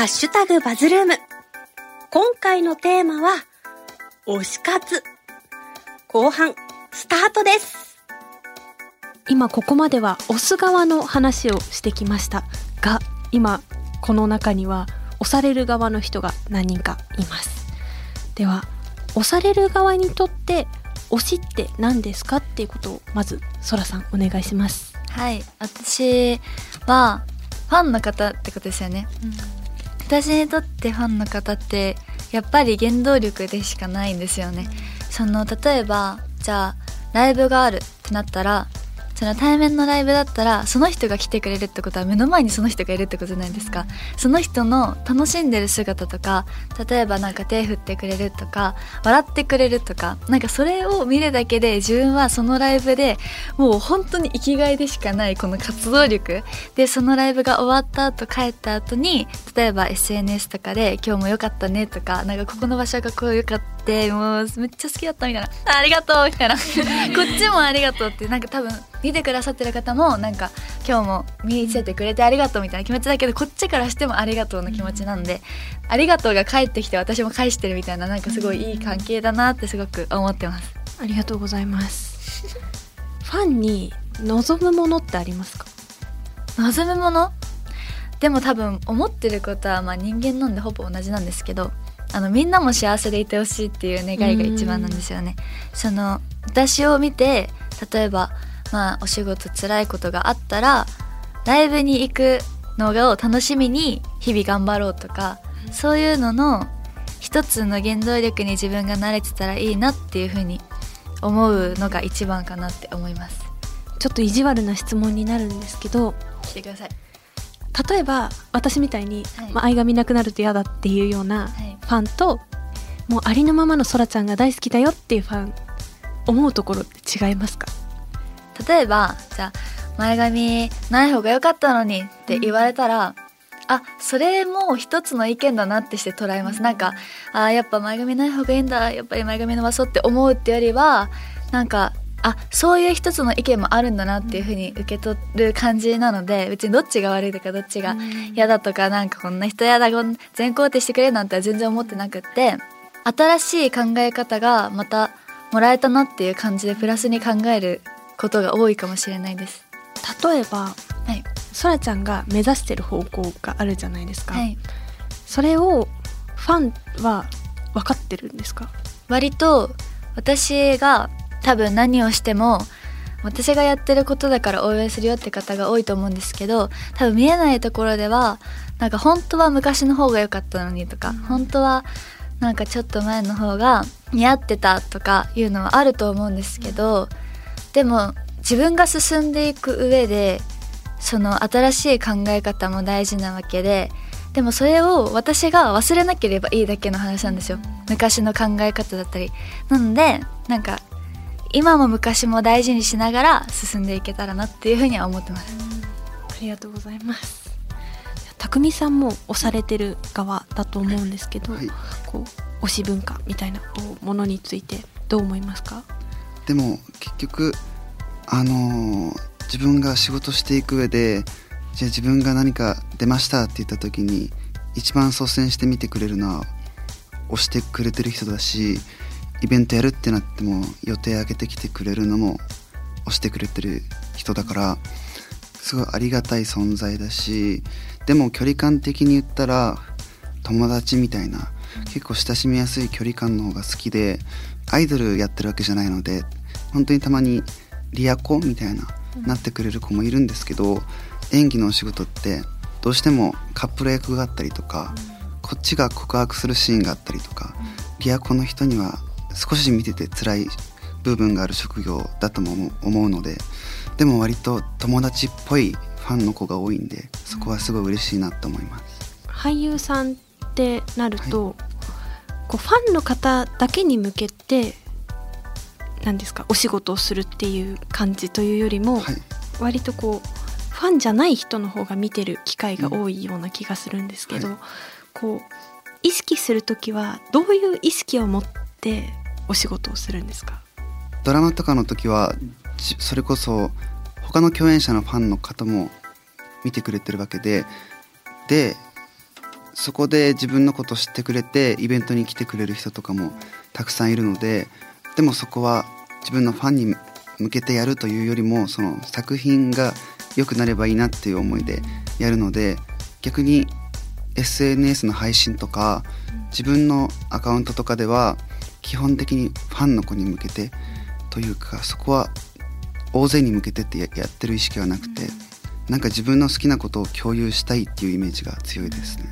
ハッシュタグバズルーム。今回のテーマは、推し活。後半、スタートです。今ここまでは押す側の話をしてきましたが今この中には押される側の人が何人かいますでは押される側にとって推しって何ですかっていうことをまずそらさんお願いしますはい私はファンの方ってことですよね、私にとってファンの方ってやっぱり原動力でしかないんですよね、その例えばじゃあライブがあるってなったらその対面のライブだったらその人が来てくれるってことは目の前にその人がいるってことじゃないですか。その人の楽しんでる姿とか例えばなんか手振ってくれるとか笑ってくれるとかなんかそれを見るだけで自分はそのライブでもう本当に生きがいでしかないこの活動力。でそのライブが終わった後帰った後に例えば SNS とかで「今日も良かったね」とか「なんかここの場所がこう良かったもうめっちゃ好きだった」みたいな「あありがとう」みたいな。こっちもありがとうってなんか多分見てくださってる方もなんか今日も見せてくれてありがとうみたいな気持ちだけどこっちからしてもありがとうの気持ちなんで、ありがとうが返ってきて私も返してるみたいななんかすごいいい関係だなってすごく思ってます。ありがとうございます。ファンに望むものってありますか？望むもの？でも多分思ってることはまあ人間なんでほぼ同じなんですけどあのみんなも幸せでいてほしいっていう願いが一番なんですよね。その私を見て例えばまあお仕事辛いことがあったらライブに行くのを楽しみに日々頑張ろうとかそういうのの一つの原動力に自分が慣れてたらいいなっていうふうに思うのが一番かなって思います。ちょっと意地悪な質問になるんですけどしてください。例えば私みたいに、はい。まあ、愛が見なくなると嫌だっていうようなはい。ファンと、もうありのままのそらちゃんが大好きだよっていうファン思うところって違いますか？例えばじゃあ前髪ない方が良かったのにって言われたら、あそれも一つの意見だなってして捉えます、なんかあやっぱ前髪ない方がいいんだ。やっぱり前髪伸ばそうって思うってよりはなんかあそういう一つの意見もあるんだなっていうふうに受け取る感じなので別にどっちが悪いとかどっちが嫌だとかなんかこんな人嫌だこん全肯定してくれなんては全然思ってなくって新しい考え方がまたもらえたなっていう感じでプラスに考えることが多いかもしれないです。例えばはい、そらちゃんが目指してる方向があるじゃないですか、はい、それをファンは分かってるんですか？割と私が多分何をしても私がやってることだから応援するよって方が多いと思うんですけど多分見えないところではなんか本当は昔の方が良かったのにとか、本当はなんかちょっと前の方が似合ってたとかいうのはあると思うんですけど、でも自分が進んでいく上でその新しい考え方も大事なわけででもそれを私が忘れなければいいだけの話なんですよ。昔の考え方だったり。なのでなんか今も昔も大事にしながら進んでいけたらなっていうふうには思ってます。ありがとうございます。匠さんも推されてる側だと思うんですけど、はい。こう推し文化みたいなものについてどう思いますか？でも結局あのー自分が仕事していく上でじゃあ自分が何か出ましたって言った時に一番率先して見てくれるのは押してくれてる人だしイベントやるってなっても予定上げてきてくれるのも押してくれてる人だからすごいありがたい存在だしでも距離感的に言ったら友達みたいな結構親しみやすい距離感の方が好きでアイドルやってるわけじゃないので本当にたまにリアコみたいな、なってくれる子もいるんですけど演技のお仕事ってどうしてもカップル役があったりとか、こっちが告白するシーンがあったりとか、リアコの人には少し見てて辛い部分がある職業だとも思うのででも割と友達っぽいファンの子が多いんでそこはすごい嬉しいなと思います。俳優さんってなると、こうファンの方だけに向けて何ですかお仕事をするっていう感じというよりも、はい。割とこうファンじゃない人の方が見てる機会が多いような気がするんですけど、はい。こう意識する時はどういう意識を持ってお仕事をするんですか？ドラマとかの時はそれこそ他の共演者のファンの方も見てくれてるわけででそこで自分のことを知ってくれてイベントに来てくれる人とかもたくさんいるのででもそこは自分のファンに向けてやるというよりもその作品が良くなればいいなっていう思いでやるので逆に SNS の配信とか自分のアカウントとかでは基本的にファンの子に向けてというかそこは大勢に向けてってやってる意識はなくてなんか自分の好きなことを共有したいっていうイメージが強いですね。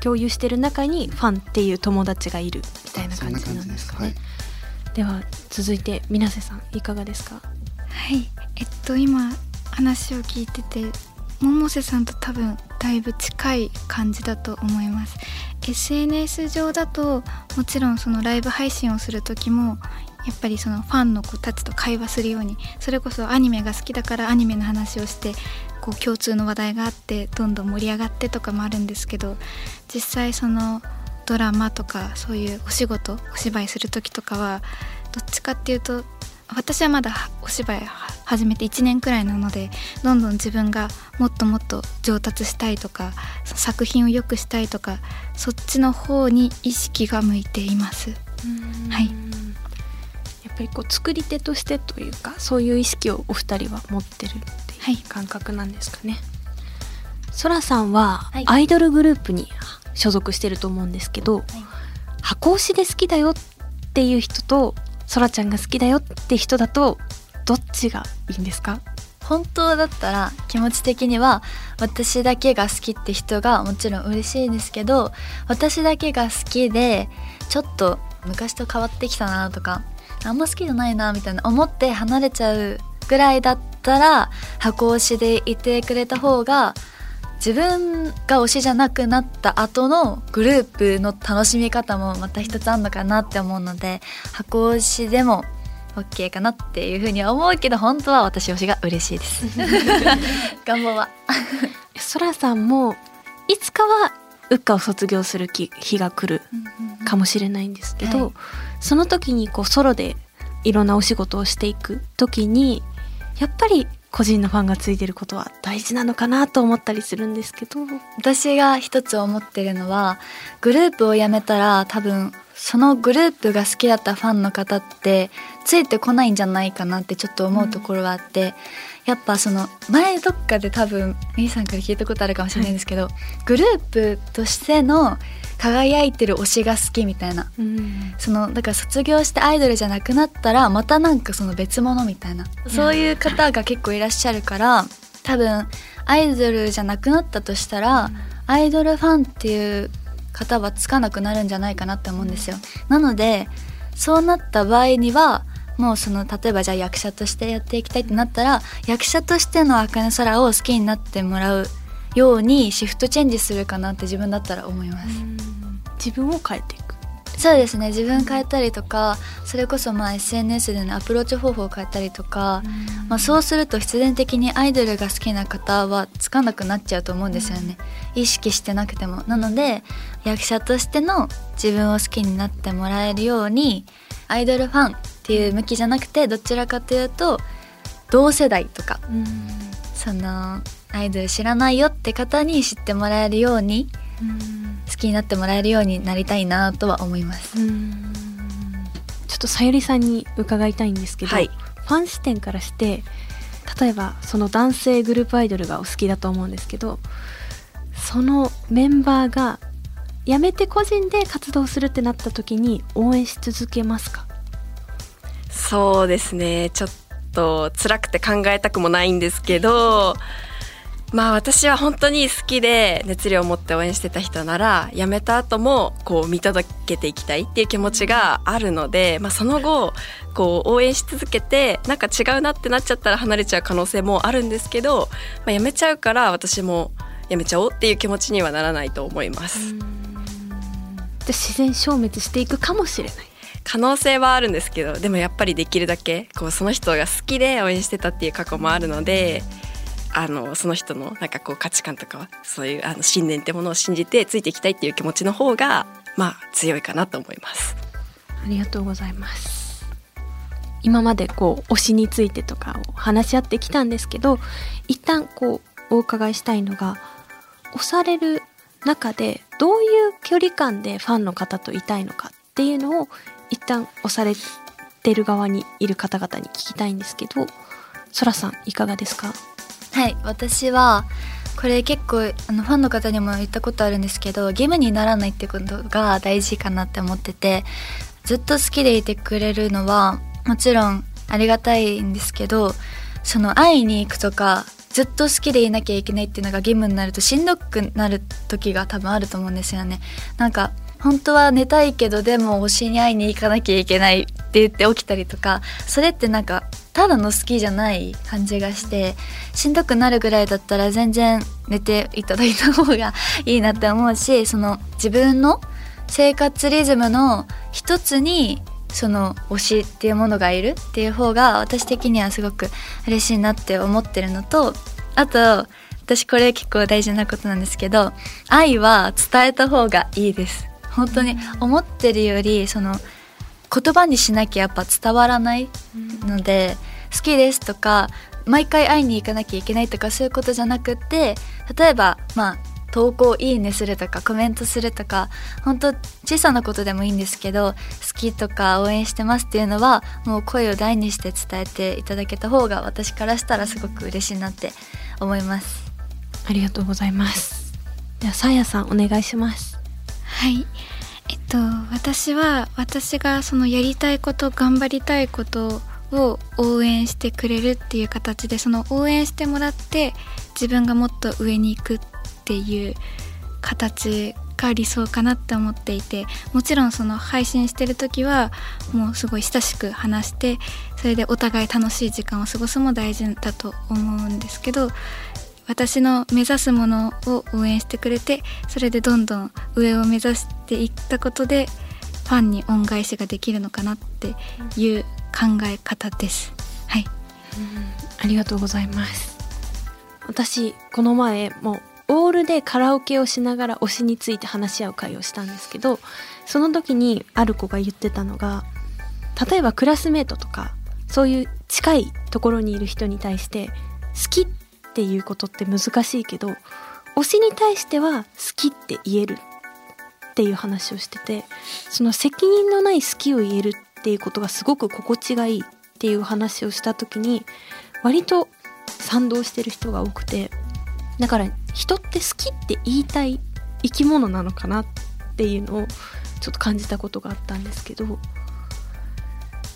共有してる中にファンっていう友達がいるみたいな感じなんですかね。では続いて水瀬さんいかがですか？はい。えっと今話を聞いてて百瀬さんと多分だいぶ近い感じだと思います。SNS 上だともちろんそのライブ配信をする時もやっぱりそのファンの子たちと会話するようにそれこそアニメが好きだからアニメの話をしてこう共通の話題があってどんどん盛り上がってとかもあるんですけど実際そのドラマとかそういうお仕事お芝居する時とかはどっちかっていうと私はまだお芝居始めて1年くらいなのでどんどん自分がもっともっと上達したいとか作品を良くしたいとかそっちの方に意識が向いています。はい。やっぱりこう作り手としてというかそういう意識をお二人は持ってるっていう感覚なんですかね。そらさんはアイドルグループに所属してると思うんですけど、はい、箱推しで好きだよっていう人とそらちゃんが好きだよって人だとどっちがいいんですか？本当だったら気持ち的には私だけが好きって人がもちろん嬉しいんですけど私だけが好きでちょっと昔と変わってきたなとかあんま好きじゃないなみたいな思って離れちゃうぐらいだったら箱推しでいてくれた方が自分が推しじゃなくなった後のグループの楽しみ方もまた一つあるのかなって思うので箱推しでも OK かなっていうふうには思うけど本当は私推しが嬉しいです。願望はそらさんもいつかはウッカを卒業する日が来るかもしれないんですけど、はい、その時にこうソロでいろんなお仕事をしていく時にやっぱり個人のファンがついてることは大事なのかなと思ったりするんですけど。私が一つ思ってるのはグループを辞めたら多分そのグループが好きだったファンの方ってついてこないんじゃないかなってちょっと思うところがあって、うん、やっぱその前どっかで多分みーさんから聞いたことあるかもしれないんですけど、はい、グループとしての輝いてる推しが好きみたいな、うん、そのだから卒業してアイドルじゃなくなったらまたなんかその別物みたいな。そういう方が結構いらっしゃるから多分アイドルじゃなくなったとしたら、うん、アイドルファンっていう方はつかなくなるんじゃないかなって思うんですよ。なのでそうなった場合にはもうその例えばじゃあ役者としてやっていきたいってなったら役者としての茜空を好きになってもらうようにシフトチェンジするかなって自分だったら思います。自分を変えていく。そうですね。自分変えたりとかそれこそまあ SNS でのアプローチ方法を変えたりとか、まあ、そうすると必然的にアイドルが好きな方はつかなくなっちゃうと思うんですよね、意識してなくても。なので役者としての自分を好きになってもらえるようにアイドルファンっていう向きじゃなくてどちらかというと同世代とか、そのアイドル知らないよって方に知ってもらえるように、好きになってもらえるようになりたいなとは思います。ちょっとさゆりさんに伺いたいんですけど、はい、ファン視点からして例えばその男性グループアイドルがお好きだと思うんですけどそのメンバーが辞めて個人で活動するってなった時に応援し続けますか？そうですね。ちょっと辛くて考えたくもないんですけどまあ私は本当に好きで熱量を持って応援してた人なら辞めた後もこう見届けていきたいっていう気持ちがあるので、まあ、その後こう応援し続けてなんか違うなってなっちゃったら離れちゃう可能性もあるんですけど、まあ、辞めちゃうから私も辞めちゃおうっていう気持ちにはならないと思います。自然消滅していくかもしれない可能性はあるんですけどでもやっぱりできるだけこうその人が好きで応援してたっていう過去もあるので。あのその人のなんかこう価値観とかはそういうあの信念ってものを信じてついていきたいっていう気持ちの方がまあ強いかなと思いますありがとうございます今までこう推しについてとかを話し合ってきたんですけど一旦こうお伺いしたいのが押される中でどういう距離感でファンの方といたいのかっていうのを一旦押されてる側にいる方々に聞きたいんですけどそらさんいかがですか？はい私はこれ結構あのファンの方にも言ったことあるんですけど義務にならないってことが大事かなって思っててずっと好きでいてくれるのはもちろんありがたいんですけどその会いに行くとかずっと好きでいなきゃいけないっていうのが義務になるとしんどくなる時が多分あると思うんですよね。なんか本当は寝たいけどでも推しに会いに行かなきゃいけないって言って起きたりとかそれってなんかただの好きじゃない感じがしてしんどくなるぐらいだったら全然寝ていただいた方がいいなって思うしその自分の生活リズムの一つにその推しっていうものがいるっていう方が私的にはすごく嬉しいなって思ってるのとあと私これ結構大事なことなんですけど愛は伝えた方がいいです。本当に思ってるよりその言葉にしなきゃやっぱ伝わらないので、好きですとか毎回会いに行かなきゃいけないとかそういうことじゃなくって例えばまあ投稿いいねするとかコメントするとか本当小さなことでもいいんですけど好きとか応援してますっていうのはもう声を大にして伝えていただけた方が私からしたらすごく嬉しいなって思います。ありがとうございます。ではさやさんお願いします。はい。えっと私は私がそのやりたいこと頑張りたいことを応援してくれるっていう形でその応援してもらって自分がもっと上に行くっていう形が理想かなって思っていてもちろんその配信してる時はもうすごい親しく話してそれでお互い楽しい時間を過ごすも大事だと思うんですけど私の目指すものを応援してくれてそれでどんどん上を目指していったことでファンに恩返しができるのかなっていう考え方です。はい、ありがとうございます。私この前もオールでカラオケをしながら推しについて話し合う会をしたんですけどその時にある子が言ってたのが例えばクラスメートとかそういう近いところにいる人に対して好きっていうことって難しいけど推しに対しては好きって言えるっていう話をしててその責任のない好きを言えるっていうことがすごく心地がいいっていう話をした時に割と賛同してる人が多くてだから人って好きって言いたい生き物なのかなっていうのをちょっと感じたことがあったんですけど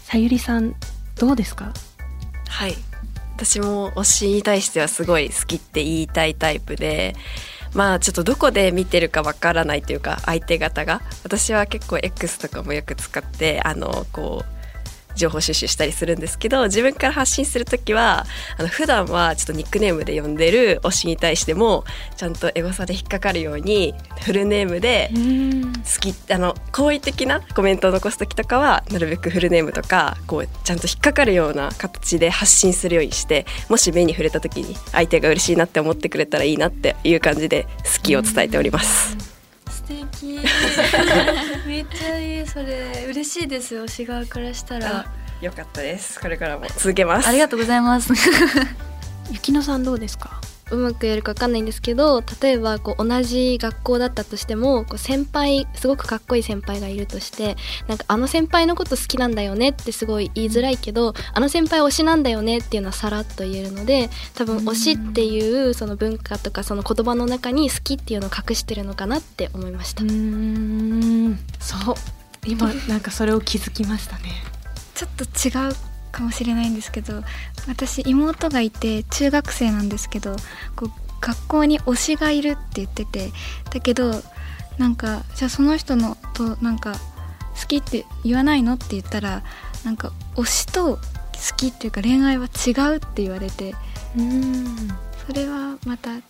さゆりさんどうですか？はい。私も推しに対してはすごい好きって言いたいタイプでまあちょっとどこで見てるかわからないというか相手方が。私は結構 X とかもよく使ってあのこう情報収集したりするんですけど自分から発信する時はあの普段はちょっとニックネームで呼んでる推しに対してもちゃんとエゴサで引っかかるようにフルネームで好きあの好意的なコメントを残す時とかはなるべくフルネームとかこうちゃんと引っかかるような形で発信するようにしてもし目に触れた時に相手が嬉しいなって思ってくれたらいいなっていう感じで好きを伝えております。素敵。めっちゃいいそれ。嬉しいですよ推し側からしたら。よかったです。これからも続けます。ありがとうございます。ゆきのさんどうですか？うまくやるか分かんないんですけど例えばこう同じ学校だったとしてもこう先輩すごくかっこいい先輩がいるとしてなんかあの先輩のこと好きなんだよねってすごい言いづらいけど、あの先輩推しなんだよねっていうのはさらっと言えるので多分推しっていうその文化とかその言葉の中に好きっていうのを隠してるのかなって思いました。ん。そう。今なんかそれを気づきましたね。ちょっと違うかもしれないんですけど私妹がいて中学生なんですけどこう学校に推しがいるって言っててだけどなんかじゃあその人のとなんか好きって言わないのって言ったらなんか推しと好きっていうか恋愛は違うって言われてうんそれはまた違う。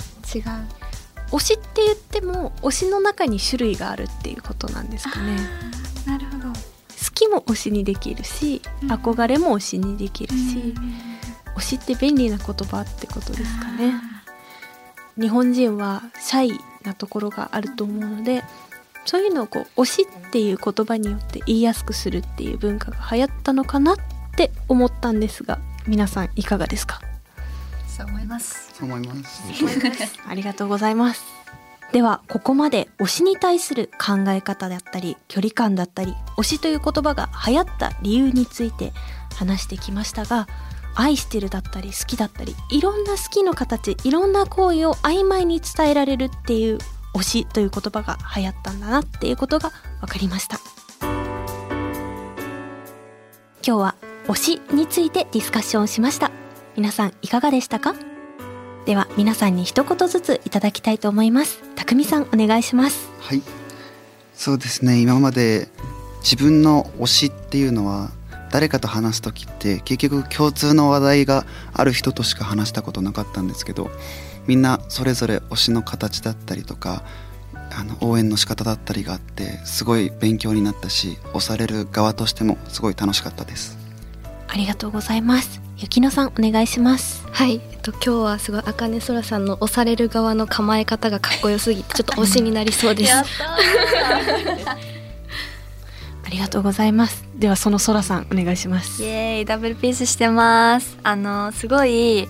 推しって言っても推しの中に種類があるっていうことなんですかねも推しにできるし、うん。憧れも推しにできるし、推しって便利な言葉ってことですかね。日本人はシャイなところがあると思うのでそういうのをこう推しっていう言葉によって言いやすくするっていう文化が流行ったのかなって思ったんですが皆さんいかがですか？そう思います。そう思います。ありがとうございますではここまで推しに対する考え方だったり距離感だったり推しという言葉が流行った理由について話してきましたが愛してるだったり好きだったりいろんな好きの形いろんな行為を曖昧に伝えられるっていう推しという言葉が流行ったんだなっていうことが分かりました。今日は推しについてディスカッションしました。皆さんいかがでしたか？では皆さんに一言ずついただきたいと思います。匠さんお願いします。はい。そうですね。今まで自分の推しっていうのは誰かと話す時って結局共通の話題がある人としか話したことなかったんですけどみんなそれぞれ推しの形だったりとかあの応援の仕方だったりがあってすごい勉強になったし推される側としてもすごい楽しかったです。ありがとうございます雪乃さんお願いします。はい、えっと、今日はすごいあかねそらさんの押される側の構え方がかっこよすぎてちょっと推しになりそうです。ありがとうございます。ではそのそらさんお願いします。イエーイ。ダブルピースしてます。あのすごい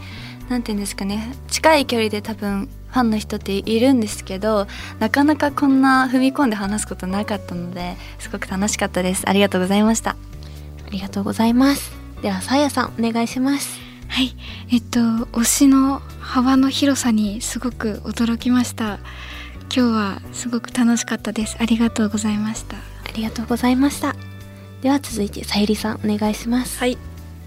なんていうんですかね。近い距離で多分ファンの人っているんですけどなかなかこんな踏み込んで話すことなかったのですごく楽しかったです。ありがとうございました。ありがとうございますではさやさんお願いします。はい。えっと推しの幅の広さにすごく驚きました。今日はすごく楽しかったです。ありがとうございました。ありがとうございました。では続いてさゆりさんお願いします。はい。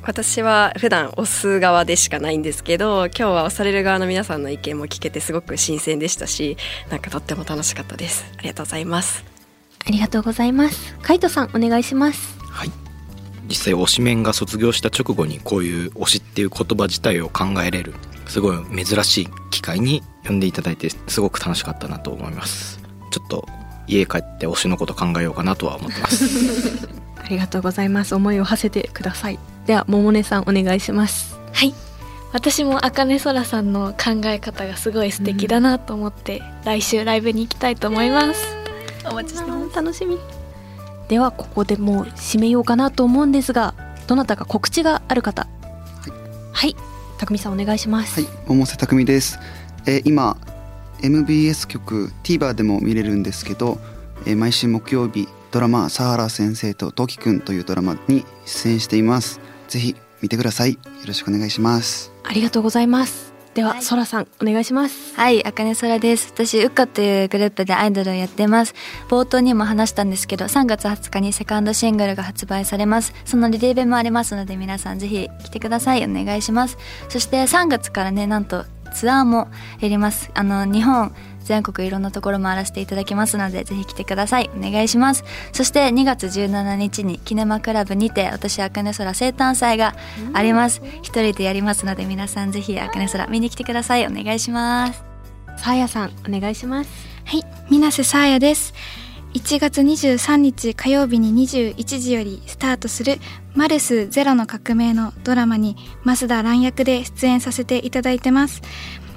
私は普段押す側でしかないんですけど今日は押される側の皆さんの意見も聞けてすごく新鮮でしたしなんかとっても楽しかったです。ありがとうございます。ありがとうございます。カイトさんお願いします。はい実際推しメンが卒業した直後にこういう推しっていう言葉自体を考えれるすごい珍しい機会に呼んでいただいてすごく楽しかったなと思います。ちょっと家帰って推しのこと考えようかなとは思ってます。ありがとうございます。思いを馳せてください。では桃音さんお願いします。はい。私もあかねそらさんの考え方がすごい素敵だなと思って、来週ライブに行きたいと思います。お待ちしてます。楽しみではここでもう締めようかなと思うんですがどなたか告知がある方？はい。匠さんお願いします。はい百瀬匠です、えー今 MBS 局 TVer でも見れるんですけど、えー毎週木曜日ドラマ「サハラ先生とトキくん」というドラマに出演しています。ぜひ見てください。よろしくお願いします。ありがとうございますでは、そらさんお願いしますはい、あかねそらです。私、ウッカというグループでアイドルをやってます。冒頭にも話したんですけど、3月20日にセカンドシングルが発売されます。そのリリーベもありますので、皆さんぜひ来てください。お願いします。そして3月からね、なんとツアーもやります。あの、日本、全国いろんなところ回らせていただきますので、ぜひ来てください。お願いします。そして2月17日にキネマクラブにて、私、あかねそら生誕祭があります。一人でやりますので、皆さんぜひあかねそら見に来てください。お願いします。さあやさんお願いしますはい水瀬さあやです1月23日火曜日に21時よりスタートする「マルスゼロの革命」のドラマに増田蘭役で出演させていただいてます。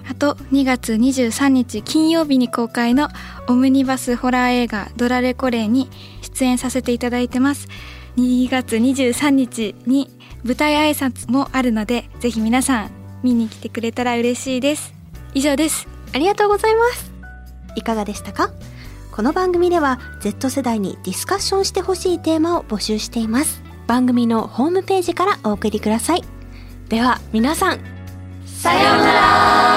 あと2月23日金曜日に公開のオムニバスホラー映画「ドラレコレイ」に出演させていただいてます。2月23日に舞台挨拶もあるのでぜひ皆さん見に来てくれたら嬉しいです。以上です。ありがとうございます。いかがでしたか？この番組では Z 世代にディスカッションしてほしいテーマを募集しています。番組のホームページからお送りください。では皆さんさようなら。